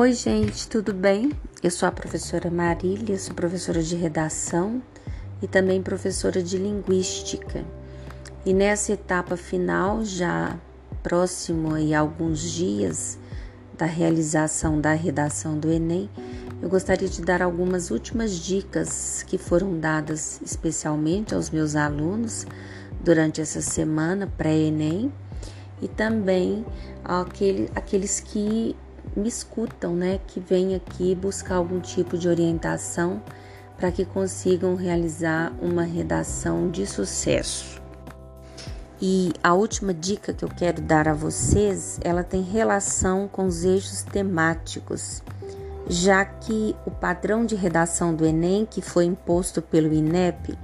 Oi, gente, tudo bem? Eu sou a professora Marília, sou professora de redação e também professora de linguística. E nessa etapa final, já próximo aí alguns dias da realização da redação do Enem, eu gostaria de dar algumas últimas dicas que foram dadas especialmente aos meus alunos durante essa semana pré-Enem e também àquele, aqueles que me escutam, né, que vêm aqui buscar algum tipo de orientação para que consigam realizar uma redação de sucesso. E a última dica que eu quero dar a vocês, ela tem relação com os eixos temáticos, já que o padrão de redação do Enem, que foi imposto pelo INEP,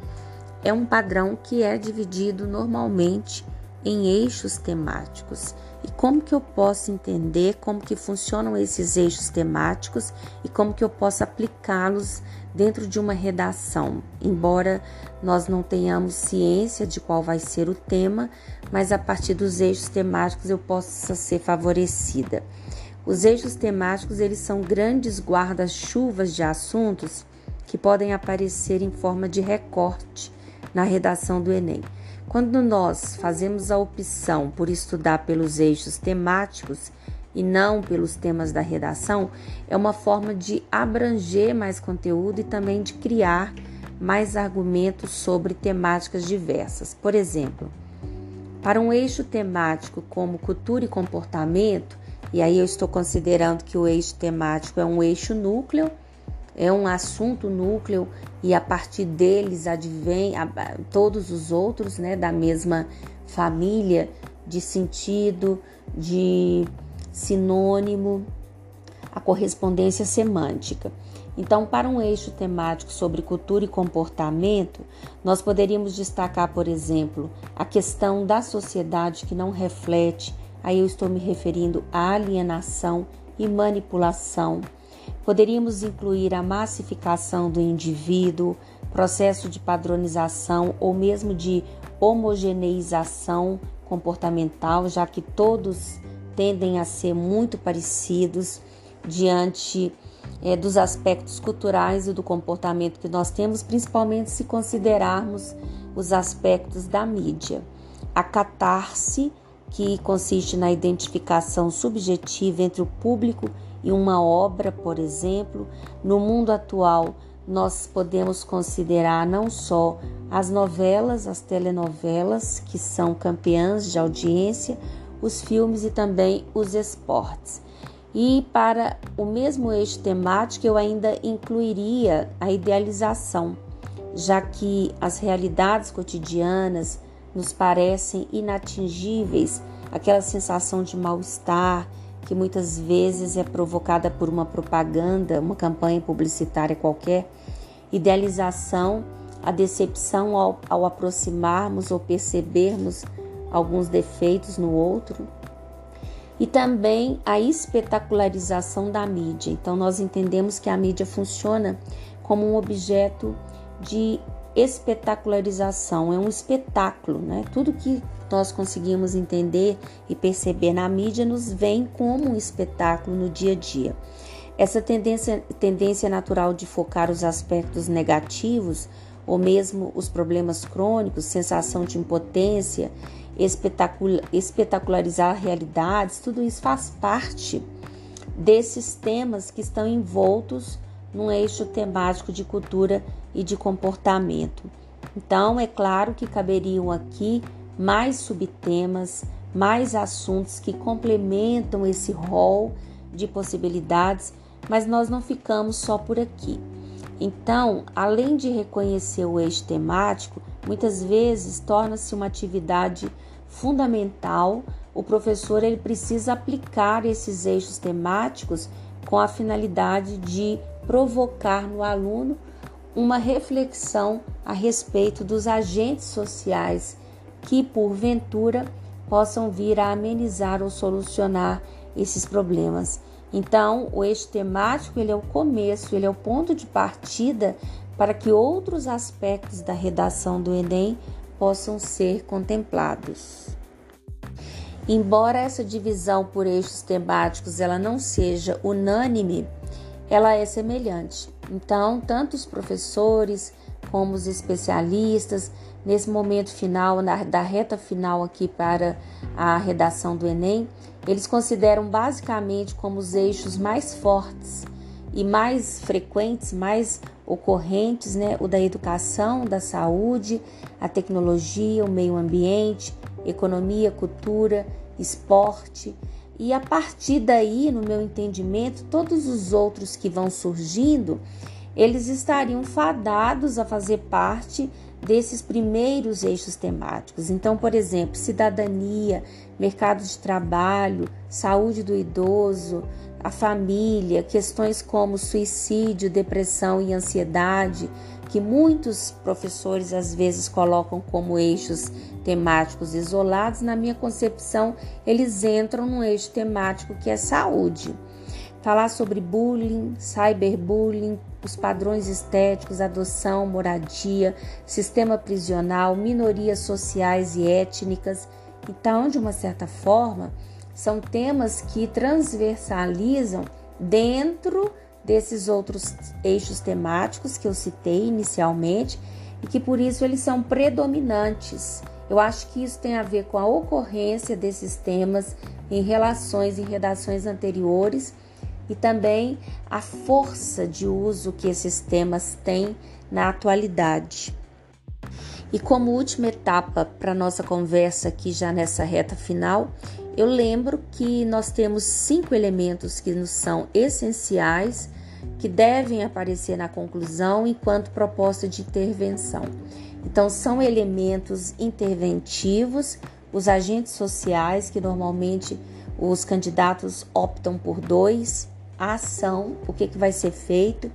é um padrão que é dividido normalmente em eixos temáticos. E como que eu posso entender como que funcionam esses eixos temáticos e como que eu posso aplicá-los dentro de uma redação? Embora nós não tenhamos ciência de qual vai ser o tema, mas a partir dos eixos temáticos eu possa ser favorecida. Os eixos temáticos, eles são grandes guarda-chuvas de assuntos que podem aparecer em forma de recorte na redação do Enem. Quando nós fazemos a opção por estudar pelos eixos temáticos e não pelos temas da redação, é uma forma de abranger mais conteúdo e também de criar mais argumentos sobre temáticas diversas. Por exemplo, para um eixo temático como cultura e comportamento, e aí eu estou considerando que o eixo temático é um eixo núcleo é um assunto núcleo e a partir deles advém a, todos os outros, né, da mesma família de sentido, de sinônimo, a correspondência semântica. Então, para um eixo temático sobre cultura e comportamento, nós poderíamos destacar, por exemplo, a questão da sociedade que não reflete, aí eu estou me referindo à alienação e manipulação Poderíamos incluir a massificação do indivíduo, processo de padronização ou mesmo de homogeneização comportamental, já que todos tendem a ser muito parecidos diante é, dos aspectos culturais e do comportamento que nós temos, principalmente se considerarmos os aspectos da mídia. A catarse, que consiste na identificação subjetiva entre o público e uma obra, por exemplo, no mundo atual nós podemos considerar não só as novelas, as telenovelas, que são campeãs de audiência, os filmes e também os esportes. E para o mesmo eixo temático, eu ainda incluiria a idealização, já que as realidades cotidianas nos parecem inatingíveis, aquela sensação de mal-estar, que muitas vezes é provocada por uma propaganda, uma campanha publicitária qualquer, idealização, a decepção ao, ao aproximarmos ou percebermos alguns defeitos no outro, e também a espetacularização da mídia. Então, nós entendemos que a mídia funciona como um objeto de espetacularização, é um espetáculo, né? Tudo que nós conseguimos entender e perceber na mídia nos vem como um espetáculo no dia a dia. Essa tendência, tendência natural de focar os aspectos negativos ou mesmo os problemas crônicos, sensação de impotência, espetacularizar realidades, tudo isso faz parte desses temas que estão envoltos num eixo temático de cultura e de comportamento. Então, é claro que caberiam aqui mais subtemas, mais assuntos que complementam esse rol de possibilidades, mas nós não ficamos só por aqui. Então, além de reconhecer o eixo temático, muitas vezes torna-se uma atividade fundamental. O professor ele precisa aplicar esses eixos temáticos com a finalidade de provocar no aluno uma reflexão a respeito dos agentes sociais que, porventura, possam vir a amenizar ou solucionar esses problemas. Então, o eixo temático ele é o começo, ele é o ponto de partida para que outros aspectos da redação do Enem possam ser contemplados. Embora essa divisão por eixos temáticos ela não seja unânime, ela é semelhante. Então, tanto os professores como os especialistas, nesse momento final, na, da reta final aqui para a redação do Enem, eles consideram basicamente como os eixos mais fortes e mais frequentes, mais ocorrentes, né? O da educação, da saúde, a tecnologia, o meio ambiente, economia, cultura, esporte. E a partir daí, no meu entendimento, todos os outros que vão surgindo, eles estariam fadados a fazer parte desses primeiros eixos temáticos. Então, por exemplo, cidadania, mercado de trabalho, saúde do idoso, a família, questões como suicídio, depressão e ansiedade, que muitos professores às vezes colocam como eixos temáticos isolados, na minha concepção, eles entram no eixo temático que é saúde. Falar sobre bullying, cyberbullying, os padrões estéticos, adoção, moradia, sistema prisional, minorias sociais e étnicas. Então, de uma certa forma, são temas que transversalizam dentro desses outros eixos temáticos que eu citei inicialmente e que por isso eles são predominantes. Eu acho que isso tem a ver com a ocorrência desses temas em relações e redações anteriores e também a força de uso que esses temas têm na atualidade. E como última etapa para nossa conversa aqui já nessa reta final, eu lembro que nós temos cinco elementos que nos são essenciais, que devem aparecer na conclusão enquanto proposta de intervenção. Então, são elementos interventivos, os agentes sociais, que normalmente os candidatos optam por dois, a ação, o que, que vai ser feito,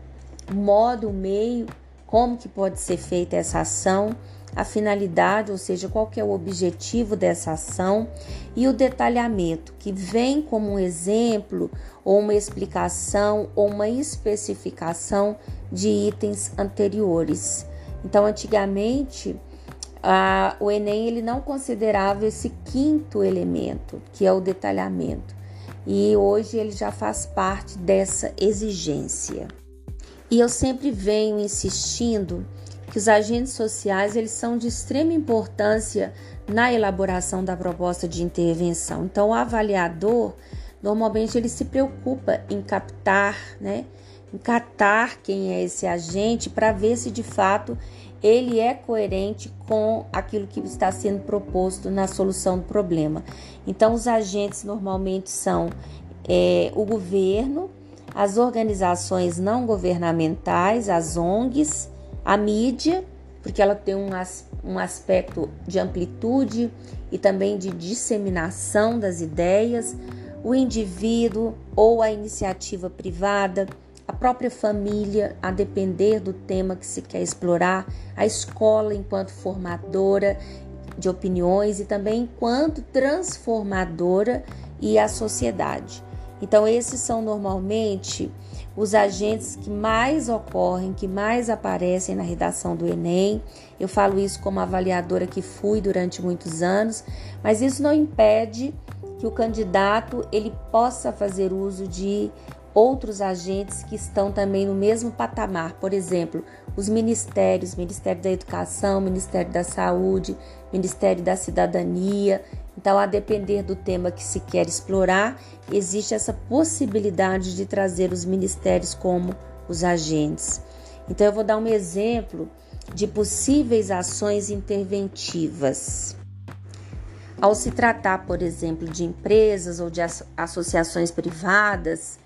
modo, meio, como que pode ser feita essa ação, a finalidade, ou seja, qual que é o objetivo dessa ação e o detalhamento, que vem como um exemplo ou uma explicação ou uma especificação de itens anteriores. Então, antigamente, a, o Enem ele não considerava esse quinto elemento, que é o detalhamento e hoje ele já faz parte dessa exigência. E eu sempre venho insistindo que os agentes sociais eles são de extrema importância na elaboração da proposta de intervenção. Então, o avaliador normalmente ele se preocupa em captar, né, em catar quem é esse agente para ver se de fato ele é coerente com aquilo que está sendo proposto na solução do problema. Então, os agentes normalmente são é, o governo, as organizações não governamentais, as ONGs, a mídia, porque ela tem um, um aspecto de amplitude e também de disseminação das ideias, o indivíduo ou a iniciativa privada a própria família, a depender do tema que se quer explorar, a escola enquanto formadora de opiniões e também enquanto transformadora e a sociedade. Então, esses são normalmente os agentes que mais ocorrem, que mais aparecem na redação do Enem. Eu falo isso como avaliadora que fui durante muitos anos, mas isso não impede que o candidato ele possa fazer uso de outros agentes que estão também no mesmo patamar, por exemplo, os ministérios, Ministério da Educação, Ministério da Saúde, Ministério da Cidadania. Então, a depender do tema que se quer explorar, existe essa possibilidade de trazer os ministérios como os agentes. Então, eu vou dar um exemplo de possíveis ações interventivas. Ao se tratar, por exemplo, de empresas ou de associações privadas,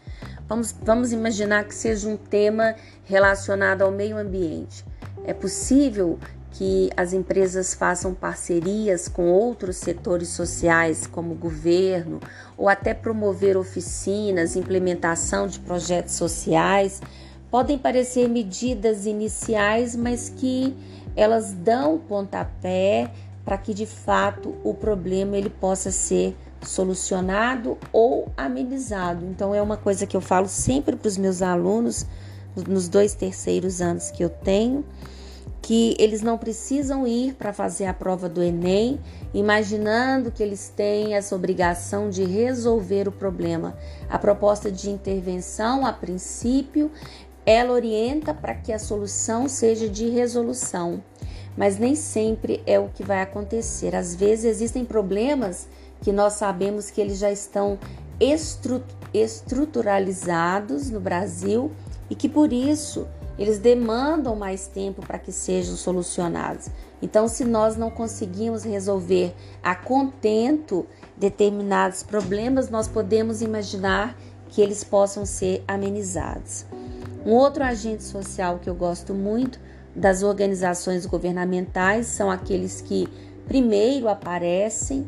Vamos, vamos imaginar que seja um tema relacionado ao meio ambiente. É possível que as empresas façam parcerias com outros setores sociais, como governo, ou até promover oficinas, implementação de projetos sociais. Podem parecer medidas iniciais, mas que elas dão pontapé para que de fato o problema ele possa ser solucionado ou amenizado. Então, é uma coisa que eu falo sempre para os meus alunos nos dois terceiros anos que eu tenho, que eles não precisam ir para fazer a prova do Enem, imaginando que eles têm essa obrigação de resolver o problema. A proposta de intervenção, a princípio, ela orienta para que a solução seja de resolução, mas nem sempre é o que vai acontecer. Às vezes existem problemas que nós sabemos que eles já estão estruturalizados no Brasil e que por isso eles demandam mais tempo para que sejam solucionados. Então, se nós não conseguimos resolver a contento determinados problemas, nós podemos imaginar que eles possam ser amenizados. Um outro agente social que eu gosto muito das organizações governamentais são aqueles que primeiro aparecem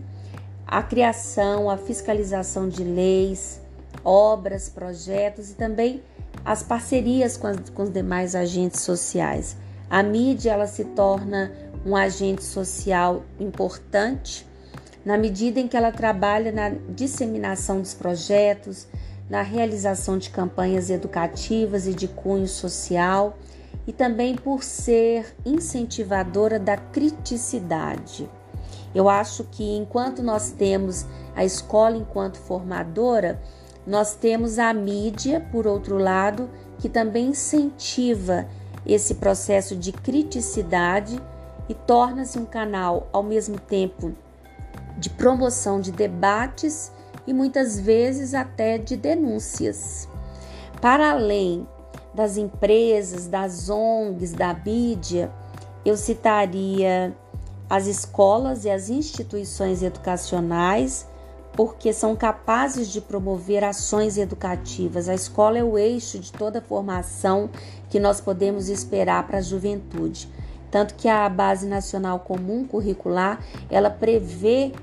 a criação, a fiscalização de leis, obras, projetos e também as parcerias com, as, com os demais agentes sociais. A mídia ela se torna um agente social importante na medida em que ela trabalha na disseminação dos projetos, na realização de campanhas educativas e de cunho social e também por ser incentivadora da criticidade. Eu acho que enquanto nós temos a escola enquanto formadora, nós temos a mídia, por outro lado, que também incentiva esse processo de criticidade e torna-se um canal ao mesmo tempo de promoção de debates e muitas vezes até de denúncias. Para além das empresas, das ONGs, da mídia, eu citaria as escolas e as instituições educacionais porque são capazes de promover ações educativas. A escola é o eixo de toda a formação que nós podemos esperar para a juventude. Tanto que a Base Nacional Comum Curricular, ela prevê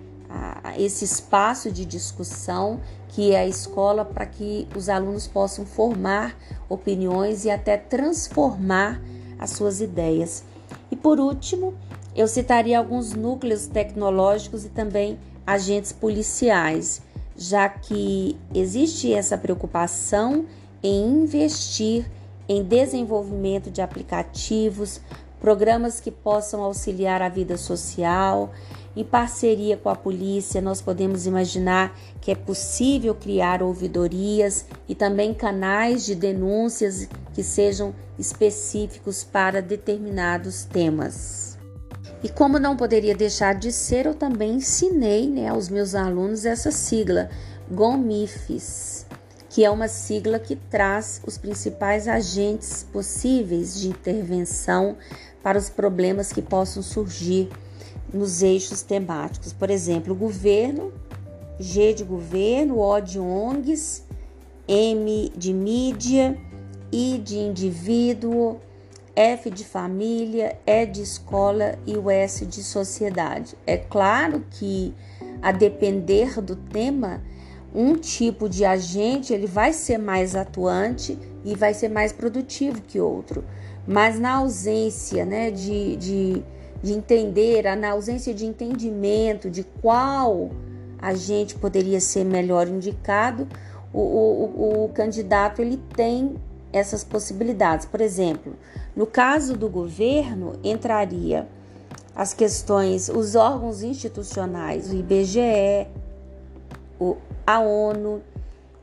esse espaço de discussão que é a escola para que os alunos possam formar opiniões e até transformar as suas ideias. E por último, eu citaria alguns núcleos tecnológicos e também agentes policiais, já que existe essa preocupação em investir em desenvolvimento de aplicativos, programas que possam auxiliar a vida social. Em parceria com a polícia, nós podemos imaginar que é possível criar ouvidorias e também canais de denúncias que sejam específicos para determinados temas. E como não poderia deixar de ser, eu também ensinei né, aos meus alunos essa sigla, GOMIFES, que é uma sigla que traz os principais agentes possíveis de intervenção para os problemas que possam surgir nos eixos temáticos. Por exemplo, governo, G de governo, O de ONGs, M de mídia, I de indivíduo, F de família, E de escola e o S de sociedade. É claro que a depender do tema, um tipo de agente ele vai ser mais atuante e vai ser mais produtivo que outro. Mas na ausência né, de, de, de entender, na ausência de entendimento de qual agente poderia ser melhor indicado, o, o, o candidato ele tem essas possibilidades. Por exemplo, no caso do governo, entraria as questões, os órgãos institucionais, o IBGE, o, a ONU,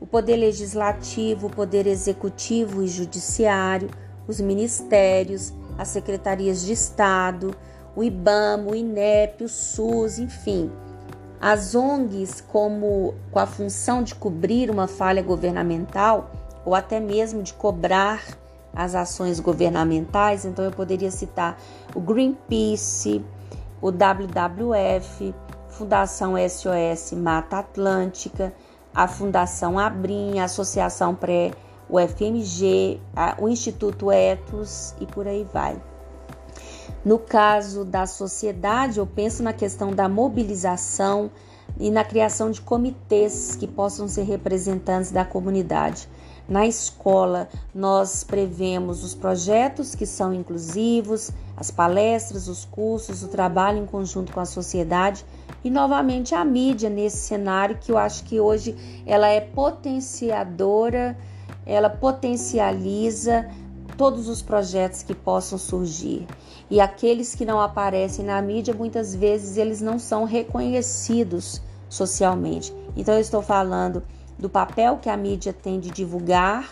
o Poder Legislativo, o Poder Executivo e Judiciário, os ministérios, as secretarias de Estado, o IBAMA, o INEP, o SUS, enfim. As ONGs, como com a função de cobrir uma falha governamental ou até mesmo de cobrar as ações governamentais, então eu poderia citar o Greenpeace, o WWF, Fundação SOS Mata Atlântica, a Fundação Abrim, a Associação Pré, o FMG, o Instituto Etos e por aí vai. No caso da sociedade, eu penso na questão da mobilização e na criação de comitês que possam ser representantes da comunidade. Na escola, nós prevemos os projetos que são inclusivos, as palestras, os cursos, o trabalho em conjunto com a sociedade e novamente a mídia nesse cenário que eu acho que hoje ela é potenciadora, ela potencializa todos os projetos que possam surgir. E aqueles que não aparecem na mídia, muitas vezes eles não são reconhecidos socialmente. Então eu estou falando do papel que a mídia tem de divulgar,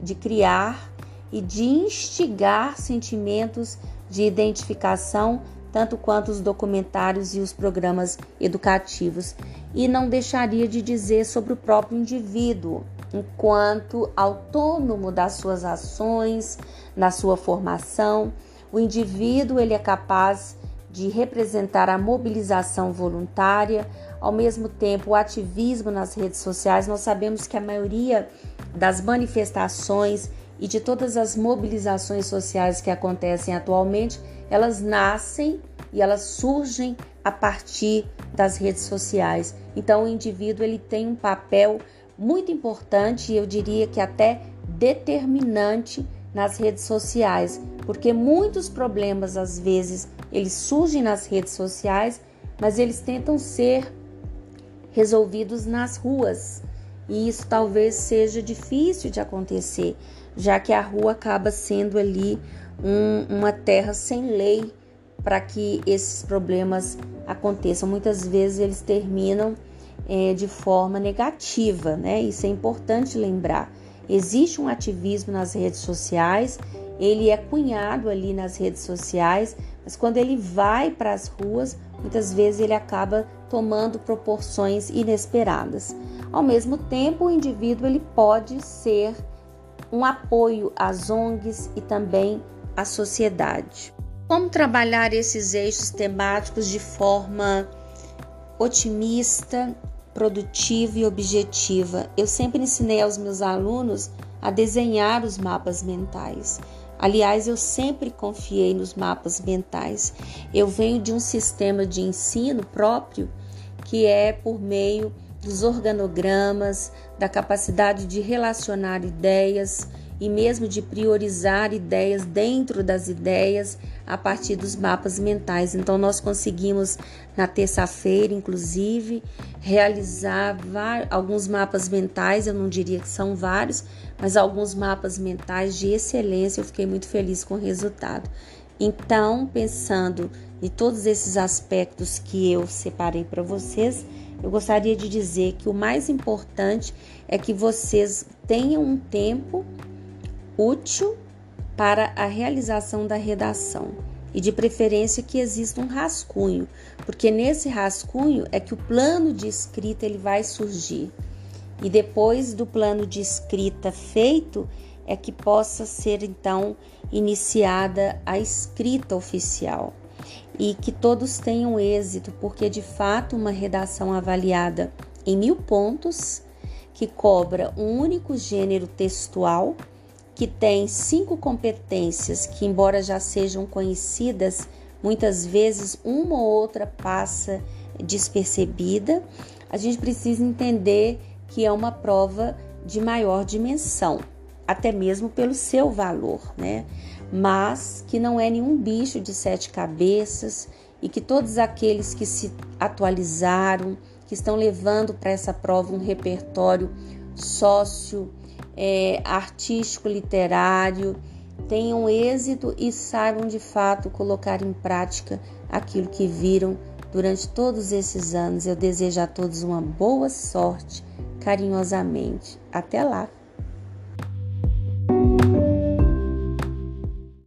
de criar e de instigar sentimentos de identificação, tanto quanto os documentários e os programas educativos. E não deixaria de dizer sobre o próprio indivíduo, enquanto autônomo das suas ações, na sua formação, o indivíduo ele é capaz de representar a mobilização voluntária, ao mesmo tempo o ativismo nas redes sociais. Nós sabemos que a maioria das manifestações e de todas as mobilizações sociais que acontecem atualmente, elas nascem e elas surgem a partir das redes sociais. Então o indivíduo ele tem um papel muito importante e eu diria que até determinante nas redes sociais, porque muitos problemas às vezes eles surgem nas redes sociais, mas eles tentam ser resolvidos nas ruas. E isso talvez seja difícil de acontecer, já que a rua acaba sendo ali um, uma terra sem lei para que esses problemas aconteçam. Muitas vezes eles terminam é, de forma negativa, né? Isso é importante lembrar. Existe um ativismo nas redes sociais, ele é cunhado ali nas redes sociais, mas quando ele vai para as ruas, muitas vezes ele acaba tomando proporções inesperadas. Ao mesmo tempo, o indivíduo ele pode ser um apoio às ONGs e também à sociedade. Como trabalhar esses eixos temáticos de forma otimista produtiva e objetiva. Eu sempre ensinei aos meus alunos a desenhar os mapas mentais. Aliás, eu sempre confiei nos mapas mentais. Eu venho de um sistema de ensino próprio que é por meio dos organogramas, da capacidade de relacionar ideias e mesmo de priorizar ideias dentro das ideias a partir dos mapas mentais. Então, nós conseguimos na terça-feira, inclusive, realizar alguns mapas mentais. Eu não diria que são vários, mas alguns mapas mentais de excelência. Eu fiquei muito feliz com o resultado. Então, pensando em todos esses aspectos que eu separei para vocês, eu gostaria de dizer que o mais importante é que vocês tenham um tempo útil para a realização da redação e de preferência que exista um rascunho, porque nesse rascunho é que o plano de escrita ele vai surgir. E depois do plano de escrita feito é que possa ser então iniciada a escrita oficial. E que todos tenham êxito, porque de fato uma redação avaliada em mil pontos, que cobra um único gênero textual, que tem cinco competências que, embora já sejam conhecidas, muitas vezes uma ou outra passa despercebida, a gente precisa entender que é uma prova de maior dimensão, até mesmo pelo seu valor, né? Mas que não é nenhum bicho de sete cabeças e que todos aqueles que se atualizaram, que estão levando para essa prova um repertório sócio é, artístico, literário, tenham êxito e saibam de fato colocar em prática aquilo que viram durante todos esses anos. Eu desejo a todos uma boa sorte, carinhosamente. Até lá!